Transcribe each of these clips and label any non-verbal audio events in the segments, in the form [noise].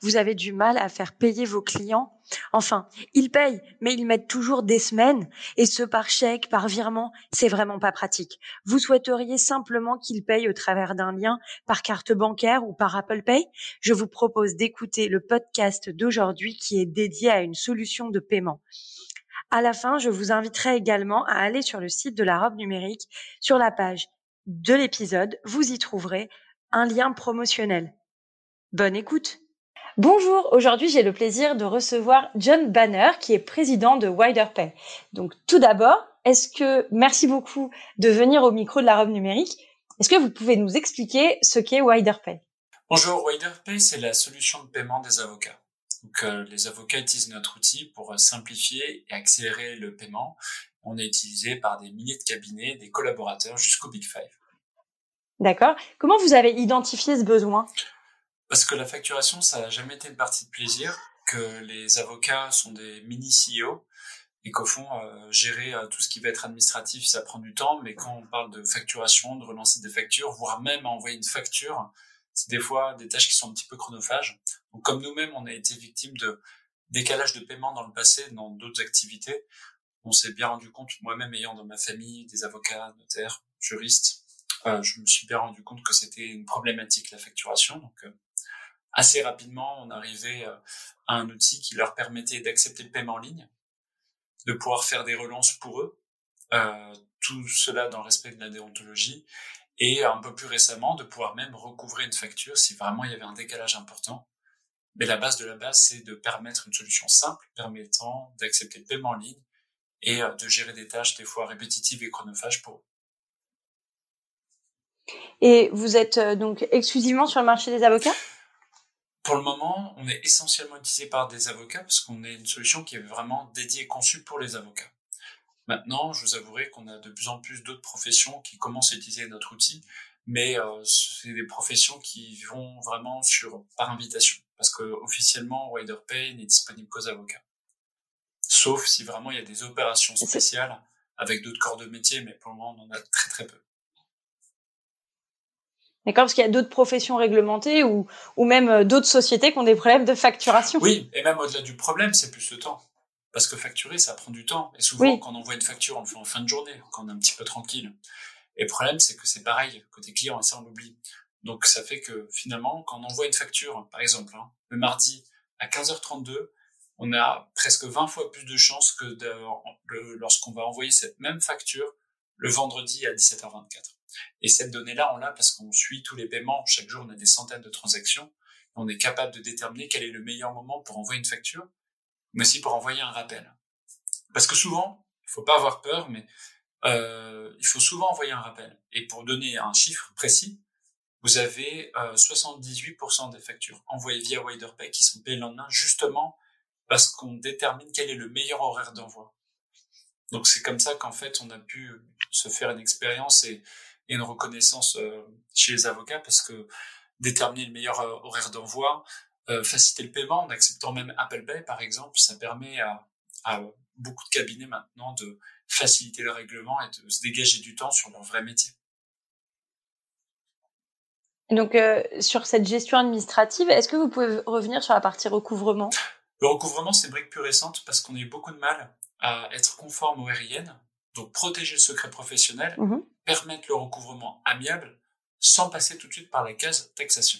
vous avez du mal à faire payer vos clients. Enfin, ils payent, mais ils mettent toujours des semaines, et ce par chèque, par virement, c'est vraiment pas pratique. Vous souhaiteriez simplement qu'ils payent au travers d'un lien, par carte bancaire ou par Apple Pay? Je vous propose d'écouter le podcast d'aujourd'hui qui est dédié à une solution de paiement. À la fin, je vous inviterai également à aller sur le site de la robe numérique. Sur la page de l'épisode, vous y trouverez un lien promotionnel. Bonne écoute Bonjour, aujourd'hui j'ai le plaisir de recevoir John Banner qui est président de WiderPay. Donc tout d'abord, est-ce que merci beaucoup de venir au micro de la robe numérique. Est-ce que vous pouvez nous expliquer ce qu'est WiderPay Bonjour, WiderPay c'est la solution de paiement des avocats. Donc euh, les avocats utilisent notre outil pour simplifier et accélérer le paiement. On est utilisé par des milliers de cabinets, des collaborateurs jusqu'au Big Five. D'accord. Comment vous avez identifié ce besoin? Parce que la facturation, ça n'a jamais été une partie de plaisir, que les avocats sont des mini-CEO et qu'au fond, euh, gérer euh, tout ce qui va être administratif, ça prend du temps, mais quand on parle de facturation, de relancer des factures, voire même envoyer une facture, c'est des fois des tâches qui sont un petit peu chronophages. Donc comme nous-mêmes, on a été victime de décalage de paiement dans le passé, dans d'autres activités, on s'est bien rendu compte, moi-même ayant dans ma famille des avocats, notaires, juristes, euh, je me suis bien rendu compte que c'était une problématique la facturation. Donc assez rapidement, on arrivait euh, à un outil qui leur permettait d'accepter le paiement en ligne, de pouvoir faire des relances pour eux, euh, tout cela dans le respect de la déontologie, et un peu plus récemment, de pouvoir même recouvrer une facture si vraiment il y avait un décalage important. Mais la base de la base, c'est de permettre une solution simple permettant d'accepter le paiement en ligne et euh, de gérer des tâches des fois répétitives et chronophages pour eux. Et vous êtes donc exclusivement sur le marché des avocats? Pour le moment, on est essentiellement utilisé par des avocats parce qu'on est une solution qui est vraiment dédiée et conçue pour les avocats. Maintenant, je vous avouerai qu'on a de plus en plus d'autres professions qui commencent à utiliser notre outil, mais euh, c'est des professions qui vont vraiment sur par invitation, parce que officiellement, WiderPay n'est disponible qu'aux avocats. Sauf si vraiment il y a des opérations spéciales avec d'autres corps de métier, mais pour le moment, on en a très très peu. D'accord Parce qu'il y a d'autres professions réglementées ou, ou même euh, d'autres sociétés qui ont des problèmes de facturation. Oui, et même au-delà du problème, c'est plus le temps. Parce que facturer, ça prend du temps. Et souvent, quand on envoie une facture, on le fait en fin de journée, quand on est un petit peu tranquille. Et le problème, c'est que c'est pareil côté client, et ça, on l'oublie. Donc, ça fait que finalement, quand on envoie une facture, par exemple, hein, le mardi à 15h32, on a presque 20 fois plus de chances que lorsqu'on va envoyer cette même facture le vendredi à 17h24. Et cette donnée-là, on l'a parce qu'on suit tous les paiements. Chaque jour, on a des centaines de transactions. On est capable de déterminer quel est le meilleur moment pour envoyer une facture, mais aussi pour envoyer un rappel. Parce que souvent, il faut pas avoir peur, mais euh, il faut souvent envoyer un rappel. Et pour donner un chiffre précis, vous avez euh, 78% des factures envoyées via WiderPay qui sont payées le lendemain, justement parce qu'on détermine quel est le meilleur horaire d'envoi. Donc c'est comme ça qu'en fait on a pu se faire une expérience et et une reconnaissance euh, chez les avocats parce que déterminer le meilleur euh, horaire d'envoi, euh, faciliter le paiement en acceptant même Apple Pay par exemple, ça permet à, à beaucoup de cabinets maintenant de faciliter le règlement et de se dégager du temps sur leur vrai métier. Donc euh, sur cette gestion administrative, est-ce que vous pouvez revenir sur la partie recouvrement? Le recouvrement, c'est une brique plus récente parce qu'on a eu beaucoup de mal à être conforme au RIN, donc protéger le secret professionnel, mmh permettre le recouvrement amiable sans passer tout de suite par la case taxation.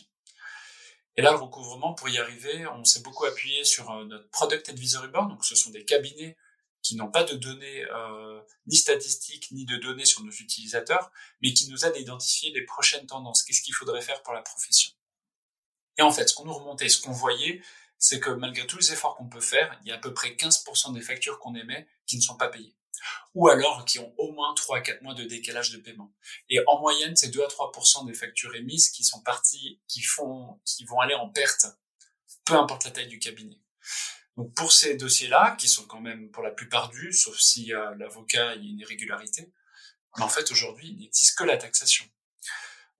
Et là, le recouvrement, pour y arriver, on s'est beaucoup appuyé sur euh, notre Product Advisory Board. Donc, ce sont des cabinets qui n'ont pas de données euh, ni statistiques ni de données sur nos utilisateurs, mais qui nous aident à identifier les prochaines tendances. Qu'est-ce qu'il faudrait faire pour la profession? Et en fait, ce qu'on nous remontait, ce qu'on voyait, c'est que malgré tous les efforts qu'on peut faire, il y a à peu près 15% des factures qu'on émet qui ne sont pas payées. Ou alors qui ont au moins 3 à 4 mois de décalage de paiement. Et en moyenne, c'est 2 à 3% des factures émises qui sont parties, qui font, qui vont aller en perte, peu importe la taille du cabinet. Donc pour ces dossiers-là, qui sont quand même pour la plupart dus, sauf si l'avocat il y a une irrégularité, mais en fait aujourd'hui il n'existe que la taxation.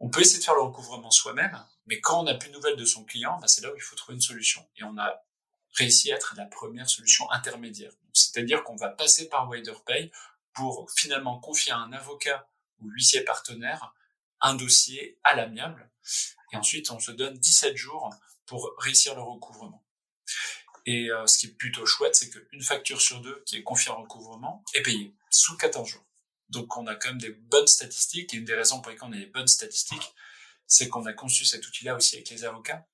On peut essayer de faire le recouvrement soi-même, mais quand on n'a plus de nouvelles de son client, bah, c'est là où il faut trouver une solution. Et on a réussi à être la première solution intermédiaire. C'est-à-dire qu'on va passer par WiderPay pour finalement confier à un avocat ou huissier partenaire un dossier à l'amiable. Et ensuite, on se donne 17 jours pour réussir le recouvrement. Et euh, ce qui est plutôt chouette, c'est qu'une facture sur deux qui est confiée en recouvrement est payée sous 14 jours. Donc on a quand même des bonnes statistiques, et une des raisons pour lesquelles on a des bonnes statistiques, c'est qu'on a conçu cet outil-là aussi avec les avocats,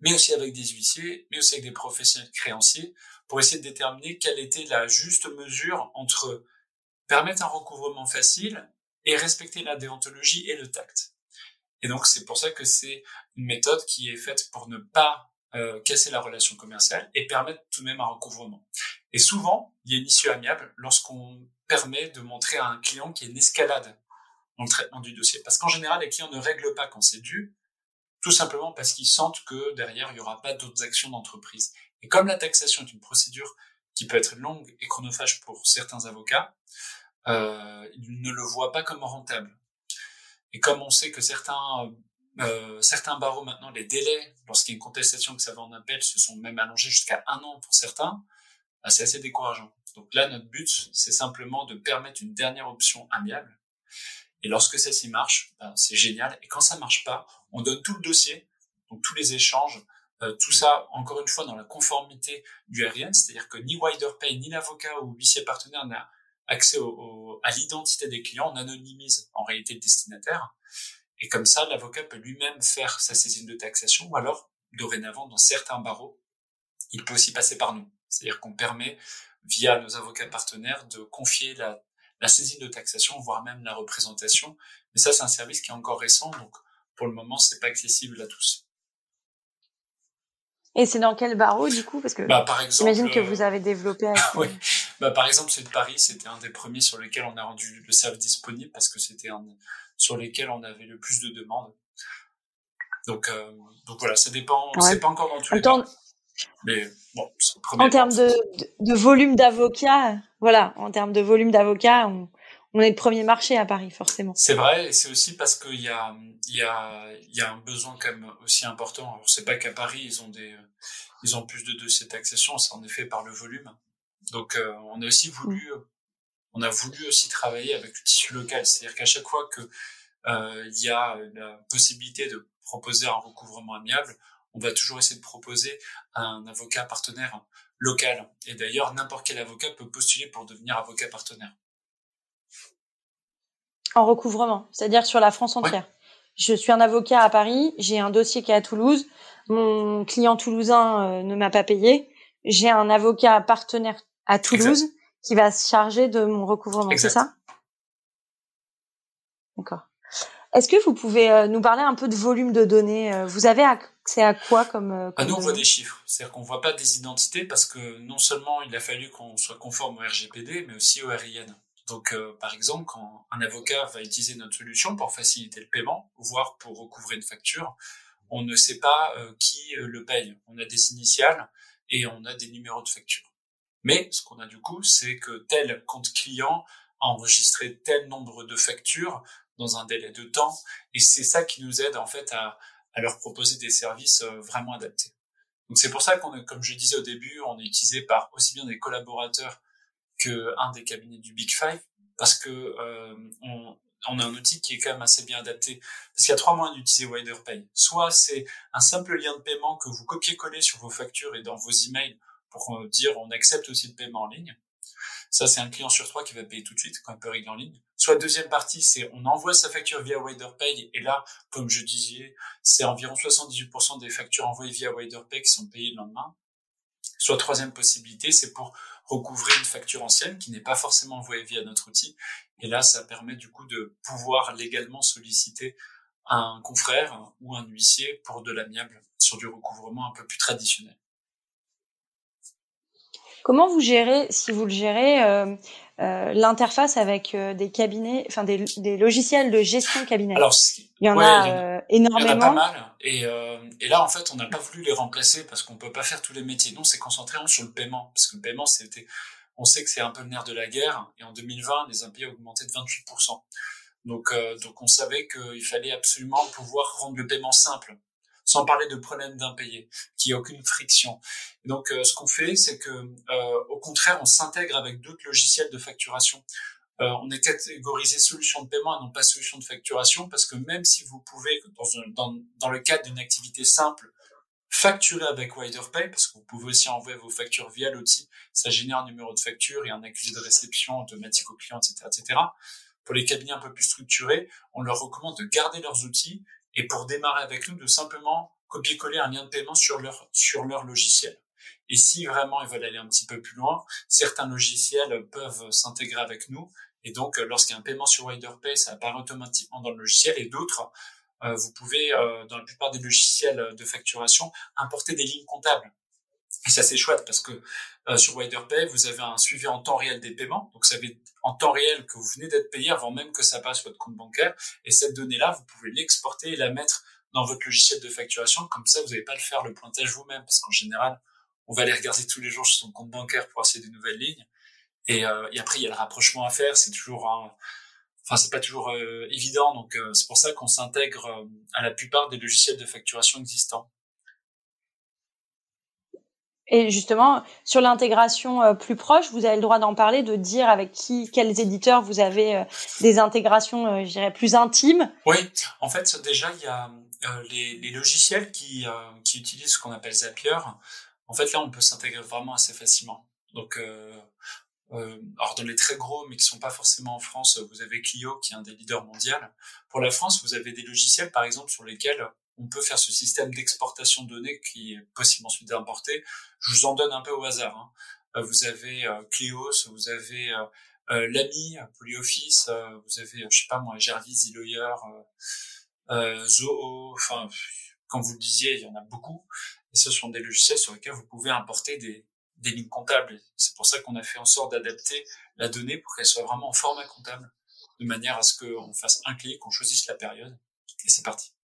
mais aussi avec des huissiers, mais aussi avec des professionnels créanciers, pour essayer de déterminer quelle était la juste mesure entre permettre un recouvrement facile et respecter la déontologie et le tact. Et donc c'est pour ça que c'est une méthode qui est faite pour ne pas euh, casser la relation commerciale et permettre tout de même un recouvrement. Et souvent, il y a une issue amiable lorsqu'on permet de montrer à un client qu'il y a une escalade dans le traitement du dossier. Parce qu'en général, les clients ne règlent pas quand c'est dû, tout simplement parce qu'ils sentent que derrière, il n'y aura pas d'autres actions d'entreprise. Et comme la taxation est une procédure qui peut être longue et chronophage pour certains avocats, euh, ils ne le voient pas comme rentable. Et comme on sait que certains euh, certains barreaux maintenant, les délais, lorsqu'il y a une contestation que ça va en appel, se sont même allongés jusqu'à un an pour certains, bah, c'est assez décourageant. Donc là, notre but, c'est simplement de permettre une dernière option amiable. Et lorsque celle-ci marche, ben, c'est génial. Et quand ça marche pas, on donne tout le dossier, donc tous les échanges, euh, tout ça, encore une fois, dans la conformité du RIN, c'est-à-dire que ni WiderPay, ni l'avocat ou huissier partenaire n'a accès au, à l'identité des clients, on anonymise en réalité le destinataire. Et comme ça, l'avocat peut lui-même faire sa saisine de taxation, ou alors, dorénavant, dans certains barreaux, il peut aussi passer par nous. C'est-à-dire qu'on permet, via nos avocats partenaires, de confier la, la saisine de taxation, voire même la représentation. Mais ça, c'est un service qui est encore récent, donc pour le moment, c'est pas accessible à tous. Et c'est dans quel barreau du coup? Parce que bah, par exemple, j'imagine que vous avez développé. [laughs] oui. Bah, par exemple, c'est de Paris, c'était un des premiers sur lesquels on a rendu le service disponible parce que c'était un sur lesquels on avait le plus de demandes. Donc, euh, donc voilà, ça dépend. C'est pas encore dans tous les temps, mais bon, en termes de, de, volume d'avocats, voilà, en termes de volume d'avocats, on, on est le premier marché à Paris, forcément. C'est vrai, et c'est aussi parce qu'il y a, il y a, il y a un besoin quand même aussi important. Alors, c'est pas qu'à Paris, ils ont des, ils ont plus de dossiers d'accession, c'est en effet par le volume. Donc, euh, on a aussi voulu, mm. on a voulu aussi travailler avec le tissu local. C'est-à-dire qu'à chaque fois que euh, y a la possibilité de proposer un recouvrement amiable, on va toujours essayer de proposer un avocat partenaire local. Et d'ailleurs, n'importe quel avocat peut postuler pour devenir avocat partenaire. En recouvrement, c'est-à-dire sur la France entière. Je suis un avocat à Paris, j'ai un dossier qui est à Toulouse, mon client toulousain euh, ne m'a pas payé, j'ai un avocat partenaire à Toulouse qui va se charger de mon recouvrement, c'est ça? D'accord. Est-ce que vous pouvez euh, nous parler un peu de volume de données? Euh, Vous avez accès à quoi comme, ah, Nous, on voit des chiffres. C'est-à-dire qu'on voit pas des identités parce que non seulement il a fallu qu'on soit conforme au RGPD, mais aussi au RIN. Donc, euh, par exemple, quand un avocat va utiliser notre solution pour faciliter le paiement, voire pour recouvrer une facture, on ne sait pas euh, qui euh, le paye. On a des initiales et on a des numéros de facture. Mais ce qu'on a du coup, c'est que tel compte client a enregistré tel nombre de factures dans un délai de temps, et c'est ça qui nous aide en fait à, à leur proposer des services vraiment adaptés. Donc c'est pour ça qu'on, comme je disais au début, on est utilisé par aussi bien des collaborateurs un des cabinets du Big Five parce que euh, on, on, a un outil qui est quand même assez bien adapté. Parce qu'il y a trois moyens d'utiliser WiderPay. Soit c'est un simple lien de paiement que vous copiez-collez sur vos factures et dans vos emails pour euh, dire on accepte aussi le paiement en ligne. Ça, c'est un client sur trois qui va payer tout de suite quand il peut régler en ligne. Soit deuxième partie, c'est on envoie sa facture via WiderPay et là, comme je disais, c'est environ 78% des factures envoyées via WiderPay qui sont payées le lendemain. Soit troisième possibilité, c'est pour recouvrer une facture ancienne qui n'est pas forcément envoyée via notre outil. Et là, ça permet du coup de pouvoir légalement solliciter un confrère ou un huissier pour de l'amiable sur du recouvrement un peu plus traditionnel. Comment vous gérez, si vous le gérez, euh, euh, l'interface avec euh, des cabinets, enfin des, des, logiciels de gestion cabinet Alors, il y en a énormément. Il y en a pas mal. Et, et là, en fait, on n'a pas voulu les remplacer parce qu'on peut pas faire tous les métiers. Nous, c'est concentré sur le paiement parce que le paiement, c'était, on sait que c'est un peu le nerf de la guerre. Et en 2020, les impayés ont augmenté de 28%. Donc, donc on savait qu'il fallait absolument pouvoir rendre le paiement simple sans parler de problème d'impayé, qui a aucune friction. donc, euh, ce qu'on fait, c'est que, euh, au contraire, on s'intègre avec d'autres logiciels de facturation. Euh, on est catégorisé solution de paiement et non pas solution de facturation parce que même si vous pouvez, dans, dans, dans le cadre d'une activité simple, facturer avec WiderPay, parce que vous pouvez aussi envoyer vos factures via l'outil, ça génère un numéro de facture et un accusé de réception automatique au client, etc., etc. Pour les cabinets un peu plus structurés, on leur recommande de garder leurs outils et pour démarrer avec nous, de simplement copier-coller un lien de paiement sur leur, sur leur logiciel. Et si vraiment ils veulent aller un petit peu plus loin, certains logiciels peuvent s'intégrer avec nous. Et donc, lorsqu'il y a un paiement sur WiderPay, ça apparaît automatiquement dans le logiciel. Et d'autres, euh, vous pouvez, euh, dans la plupart des logiciels de facturation, importer des lignes comptables. Et ça, c'est chouette parce que euh, sur WiderPay, vous avez un suivi en temps réel des paiements. Donc, vous savez en temps réel que vous venez d'être payé avant même que ça passe votre compte bancaire. Et cette donnée-là, vous pouvez l'exporter et la mettre dans votre logiciel de facturation. Comme ça, vous n'avez pas le faire le pointage vous-même parce qu'en général, on va aller regarder tous les jours sur son compte bancaire pour essayer de nouvelles lignes. Et, euh, et après, il y a le rapprochement à faire. C'est toujours un... Enfin, c'est pas toujours euh, évident, donc euh, c'est pour ça qu'on s'intègre à la plupart des logiciels de facturation existants. Et justement, sur l'intégration euh, plus proche, vous avez le droit d'en parler, de dire avec qui, quels éditeurs vous avez euh, des intégrations, euh, je dirais, plus intimes. Oui, en fait, déjà, il y a les, les, logiciels qui, qui utilisent ce qu'on appelle Zapier. En fait, là, on peut s'intégrer vraiment assez facilement. Donc, alors dans les très gros, mais qui sont pas forcément en France, vous avez Clio, qui est un des leaders mondiaux. Pour la France, vous avez des logiciels, par exemple, sur lesquels on peut faire ce système d'exportation de données qui est possible ensuite d'importer. Je vous en donne un peu au hasard. Hein. Euh, vous avez euh, Clios, vous avez euh, euh l'AMI, PolyOffice, vous avez, je sais pas moi, Jarvis, Lawyer, euh, Zoho, enfin, comme vous le disiez, il y en a beaucoup. Et ce sont des logiciels sur lesquels vous pouvez importer des, des lignes comptables. C'est pour ça qu'on a fait en sorte d'adapter la donnée pour qu'elle soit vraiment en format comptable, de manière à ce qu'on fasse un clic, qu'on choisisse la période, et c'est parti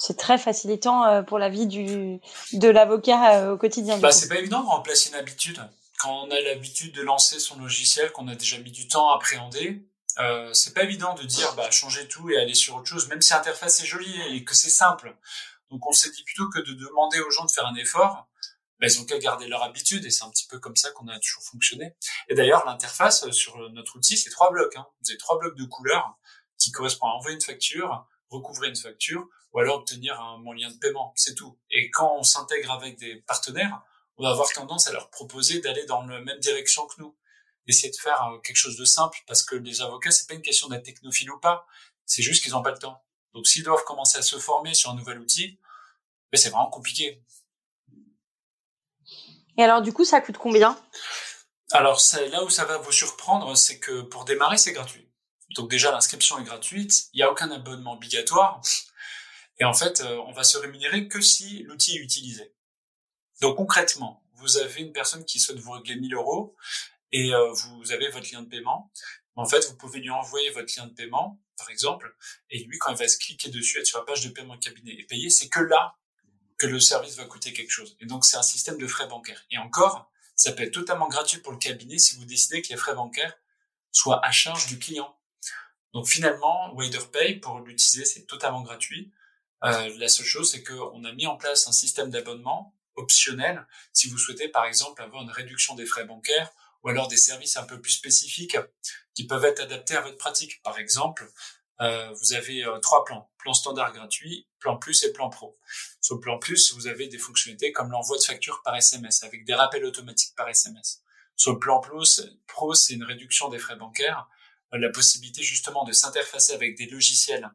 c'est très facilitant euh, pour la vie du de l'avocat euh, au quotidien. Bah, c'est pas évident de remplacer une habitude. Quand on a l'habitude de lancer son logiciel, qu'on a déjà mis du temps à appréhender, euh, c'est pas évident de dire bah changer tout et aller sur autre chose, même si l'interface est jolie et que c'est simple. Donc on s'est dit plutôt que de demander aux gens de faire un effort, bah, ils ont qu'à garder leur habitude et c'est un petit peu comme ça qu'on a toujours fonctionné. Et d'ailleurs l'interface euh, sur notre outil c'est trois blocs. Hein. Vous avez trois blocs de couleurs qui correspondent à envoyer une facture, recouvrer une facture ou alors obtenir un moyen de paiement, c'est tout. Et quand on s'intègre avec des partenaires, on va avoir tendance à leur proposer d'aller dans la même direction que nous, d'essayer de faire euh, quelque chose de simple, parce que les avocats, c'est pas une question d'être technophile ou pas, c'est juste qu'ils n'ont pas le temps. Donc s'ils doivent commencer à se former sur un nouvel outil, ben, c'est vraiment compliqué. Et alors du coup, ça coûte combien? Alors là où ça va vous surprendre, c'est que pour démarrer, c'est gratuit. Donc déjà, l'inscription est gratuite, il n'y a aucun abonnement obligatoire. Et en fait, euh, on va se rémunérer que si l'outil est utilisé. Donc concrètement, vous avez une personne qui souhaite vous régler 1000 euros et euh, vous avez votre lien de paiement. En fait, vous pouvez lui envoyer votre lien de paiement, par exemple, et lui, quand il va se cliquer dessus, être sur la page de paiement cabinet et payer, c'est que là que le service va coûter quelque chose. Et donc, c'est un système de frais bancaires. Et encore, ça peut être totalement gratuit pour le cabinet si vous décidez que les frais bancaires soient à charge du client. Donc finalement, WaderPay, pour l'utiliser, c'est totalement gratuit. Euh, la seule chose, c'est qu'on a mis en place un système d'abonnement optionnel si vous souhaitez, par exemple, avoir une réduction des frais bancaires ou alors des services un peu plus spécifiques qui peuvent être adaptés à votre pratique. Par exemple, euh, vous avez euh, trois plans. Plan standard gratuit, plan plus et plan pro. Sur le plan plus, vous avez des fonctionnalités comme l'envoi de factures par SMS avec des rappels automatiques par SMS. Sur le plan plus, pro, c'est une réduction des frais bancaires, la possibilité justement de s'interfacer avec des logiciels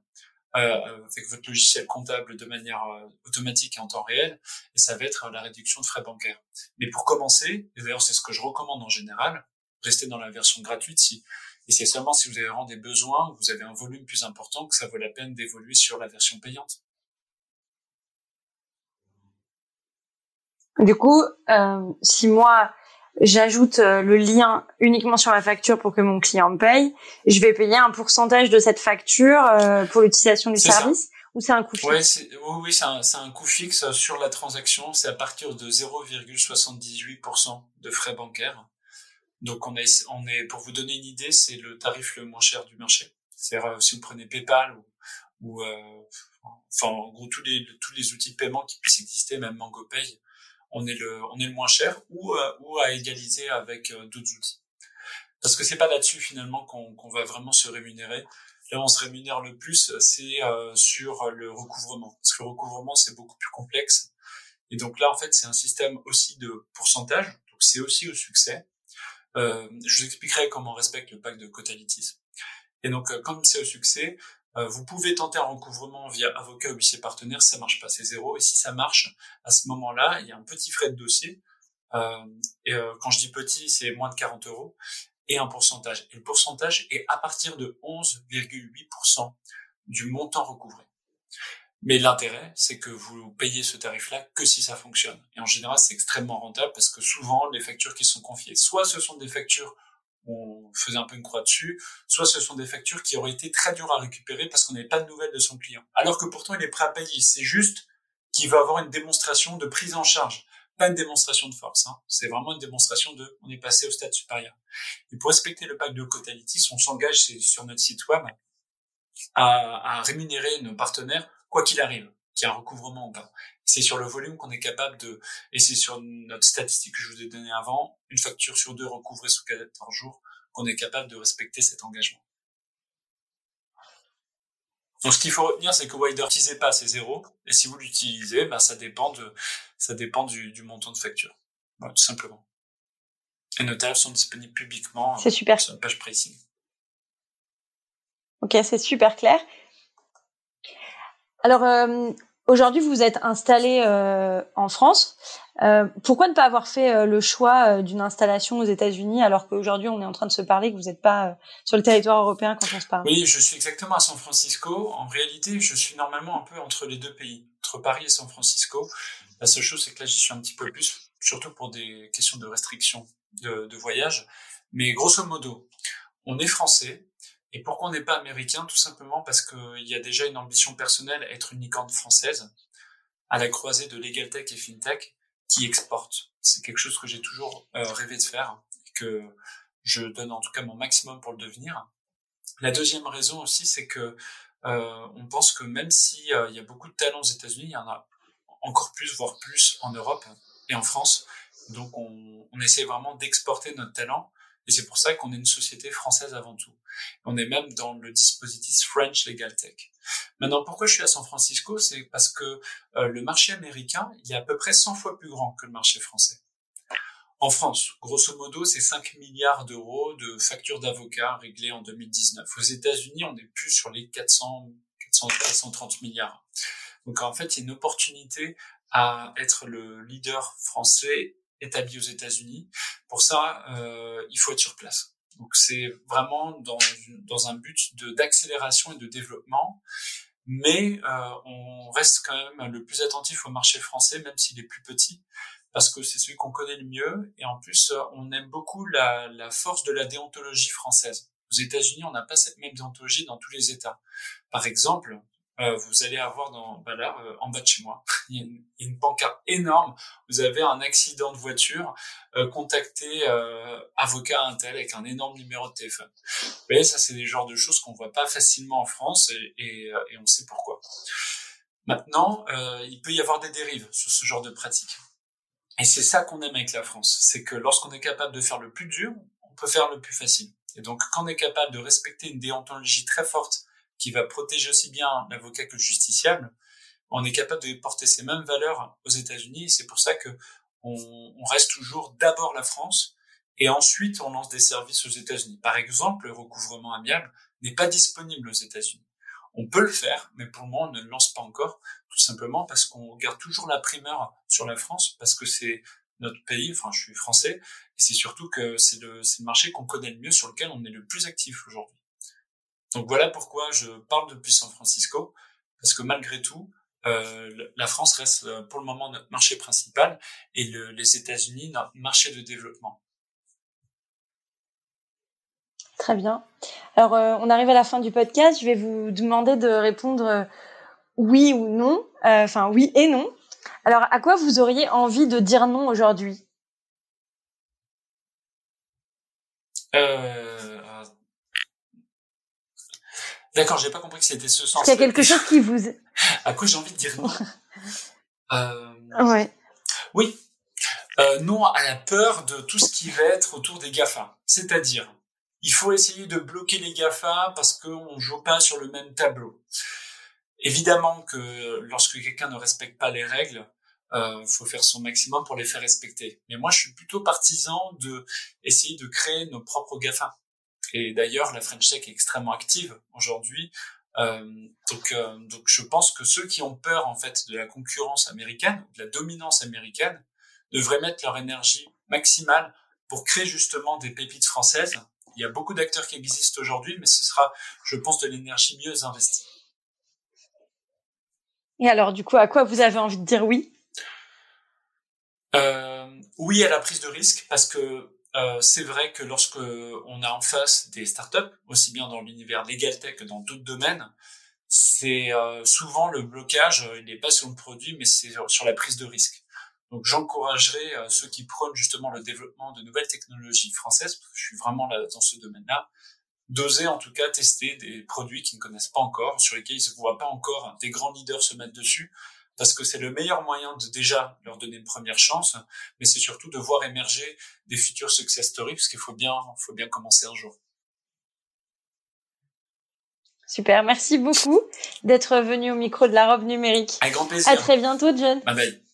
euh, avec votre logiciel comptable de manière euh, automatique et en temps réel, et ça va être la réduction de frais bancaires. Mais pour commencer, et d'ailleurs c'est ce que je recommande en général, restez dans la version gratuite si et c'est seulement si vous avez vraiment des besoins, vous avez un volume plus important, que ça vaut la peine d'évoluer sur la version payante. Du coup, euh, si moi j'ajoute euh, le lien uniquement sur la facture pour que mon client paye, je vais payer un pourcentage de cette facture euh, pour l'utilisation du service ou c'est un coût fixe? Oui, oui, c'est un, un coût fixe sur la transaction. C'est à partir de 0,78% de frais bancaires. Donc on est, on est, pour vous donner une idée, c'est le tarif le moins cher du marché. C'est-à-dire si vous prenez PayPal ou, ou enfin en gros tous les tous les outils de paiement qui puissent exister, même MangoPay, on est le, on est le moins cher ou, euh, ou à égaliser avec euh, d'autres outils. Parce que c'est pas là-dessus finalement qu'on va vraiment se rémunérer. Là, on se rémunère le plus, c'est euh, sur le recouvrement. Parce que le recouvrement, c'est beaucoup plus complexe. Et donc là, en fait, c'est un système aussi de pourcentage. Donc c'est aussi au succès. Euh, je vous expliquerai comment on respecte le pacte de Cotalitis. Et donc, comme c'est au succès, vous pouvez tenter un recouvrement via avocat ou huissier partenaire, ça marche pas, c'est zéro. Et si ça marche, à ce moment-là, il y a un petit frais de dossier. Euh, et euh, quand je dis petit, c'est moins de 40 euros et un pourcentage. Et le pourcentage est à partir de 11,8% du montant recouvré. Mais l'intérêt, c'est que vous payez ce tarif-là que si ça fonctionne. Et en général, c'est extrêmement rentable parce que souvent, les factures qui sont confiées, soit ce sont des factures on faisait un peu une croix dessus, soit ce sont des factures qui auraient été très dures à récupérer parce qu'on n'avait pas de nouvelles de son client. Alors que pourtant il est prêt à payer. C'est juste qu'il va avoir une démonstration de prise en charge, pas une démonstration de force. Hein. C'est vraiment une démonstration de on est passé au stade supérieur. Et pour respecter le pacte de Cotalitis, on s'engage sur notre site web à, à rémunérer nos partenaires quoi qu'il arrive qu'il y a un recouvrement ou pas. C'est sur le volume qu'on est capable de, et c'est sur notre statistique que je vous ai donnée avant, une facture sur deux recouvrée sous 14 jours, qu'on est capable de respecter cet engagement. Donc, ce qu'il faut retenir, c'est que Wider n'utilisez pas, c'est zéro. Et si vous l'utilisez, bah, ça dépend de, ça dépend du, du montant de facture. tout simplement. Et nos tarifs sont disponibles publiquement super. sur la page pricing. Ok, c'est super clair. Alors, euh, aujourd'hui, vous êtes installé euh, en France. Euh, pourquoi ne pas avoir fait le choix d'une installation aux États-Unis alors qu'aujourd'hui, on est en train de se parler que vous n'êtes pas sur le territoire européen quand on se parle? Oui, je suis exactement à San Francisco. En réalité, je suis normalement un peu entre les deux pays, entre Paris et San Francisco. La seule chose, c'est que là, j'y suis un petit peu plus, surtout pour des questions de restriction de, de voyage. Mais grosso modo, on est français, et pourquoi on n'est pas américain Tout simplement parce qu'il y a déjà une ambition personnelle, être une licorne française, à la croisée de Legal Tech et FinTech, qui exporte. C'est quelque chose que j'ai toujours euh, rêvé de faire, et que je donne en tout cas mon maximum pour le devenir. La deuxième raison aussi, c'est que euh, on pense que même s'il euh, y a beaucoup de talents aux États-Unis, il y en a encore plus, voire plus en Europe et en France. Donc on, on essaie vraiment d'exporter notre talent et c'est pour ça qu'on est une société française avant tout. On est même dans le dispositif French Legal Tech. Maintenant, pourquoi je suis à San Francisco? C'est parce que euh, le marché américain, il est à peu près 100 fois plus grand que le marché français. En France, grosso modo, c'est 5 milliards d'euros de factures d'avocats réglées en 2019. Aux États-Unis, on est plus sur les 400, 400, 430 milliards. Donc en fait, il y a une opportunité à être le leader français établi aux États-Unis. Pour ça, euh, il faut être sur place. Donc c'est vraiment dans, dans un but d'accélération et de développement, mais euh, on reste quand même le plus attentif au marché français, même s'il est plus petit, parce que c'est celui qu'on connaît le mieux, et en plus on aime beaucoup la, la force de la déontologie française. Aux États-Unis, on n'a pas cette même déontologie dans tous les États. Par exemple, euh, vous allez avoir dans bah là euh, en bas de chez moi [laughs] il y a une, une, pancarte énorme. Vous avez un accident de voiture euh, contactez euh, avocat Intel avec un énorme numéro de téléphone. Vous voyez ça c'est des genres de choses qu'on voit pas facilement en France et, et, et on sait pourquoi. Maintenant il peut y avoir des dérives sur ce genre de pratique. Et c'est ça qu'on aime avec la France c'est que lorsqu'on est capable de faire le plus dur on peut faire le plus facile. Et donc quand on est capable de respecter une déontologie très forte qui va protéger aussi bien l'avocat que le justiciable, on est capable de porter ces mêmes valeurs aux États-Unis. C'est pour ça que on, reste toujours d'abord la France et ensuite on lance des services aux États-Unis. Par exemple, le recouvrement amiable n'est pas disponible aux États-Unis. On peut le faire, mais pour le moment, on ne le lance pas encore, tout simplement parce qu'on garde toujours la primeur sur la France, parce que c'est notre pays, enfin je suis français, et c'est surtout que c'est le, le marché qu'on connaît le mieux, sur lequel on est le plus actif aujourd'hui. Donc voilà pourquoi je parle depuis San Francisco, parce que malgré tout, euh, la France reste euh, pour le moment notre marché principal et le, les États-Unis notre marché de développement. Très bien. Alors, euh, on arrive à la fin du podcast. Je vais vous demander de répondre oui ou non, enfin oui et non. Alors, à quoi vous auriez envie de dire non aujourd'hui? Euh, D'accord, j'ai pas compris que c'était ce sens. Il y a quelque [laughs] chose qui vous. à quoi j'ai envie de dire non [laughs] euh... Ouais. Oui. Euh, non à la peur de tout ce qui va être autour des GAFA. C'est-à-dire, il faut essayer de bloquer les GAFA parce qu'on ne joue pas sur le même tableau. Évidemment que lorsque quelqu'un ne respecte pas les règles, euh, faut faire son maximum pour les faire respecter. Mais moi, je suis plutôt partisan de essayer de créer nos propres GAFA. Et d'ailleurs, la French Tech est extrêmement active aujourd'hui. Euh, donc, euh, donc, je pense que ceux qui ont peur en fait de la concurrence américaine, de la dominance américaine, devraient mettre leur énergie maximale pour créer justement des pépites françaises. Il y a beaucoup d'acteurs qui existent aujourd'hui, mais ce sera, je pense, de l'énergie mieux investie. Et alors, du coup, à quoi vous avez envie de dire oui? Euh, Oui à la prise de risque, parce que euh, c'est vrai que lorsque on a en face des startups, aussi bien dans l'univers legal tech que dans d'autres domaines, c'est euh, souvent le blocage, euh, il n'est pas sur le produit, mais c'est sur, la prise de risque. Donc j'encouragerais ceux qui prônent justement le développement de nouvelles technologies françaises, je suis vraiment là dans ce domaine-là, d'oser en tout cas tester des produits qu'ils ne connaissent pas encore, sur lesquels ils ne voient pas encore des grands leaders se mettre dessus, parce que c'est le meilleur moyen de déjà leur donner une première chance, mais c'est surtout de voir émerger des futurs success stories, parce qu'il faut bien, faut bien commencer un jour. Super, merci beaucoup d'être venu au micro de la robe numérique. Avec grand plaisir. À très bientôt, John. Bye bye.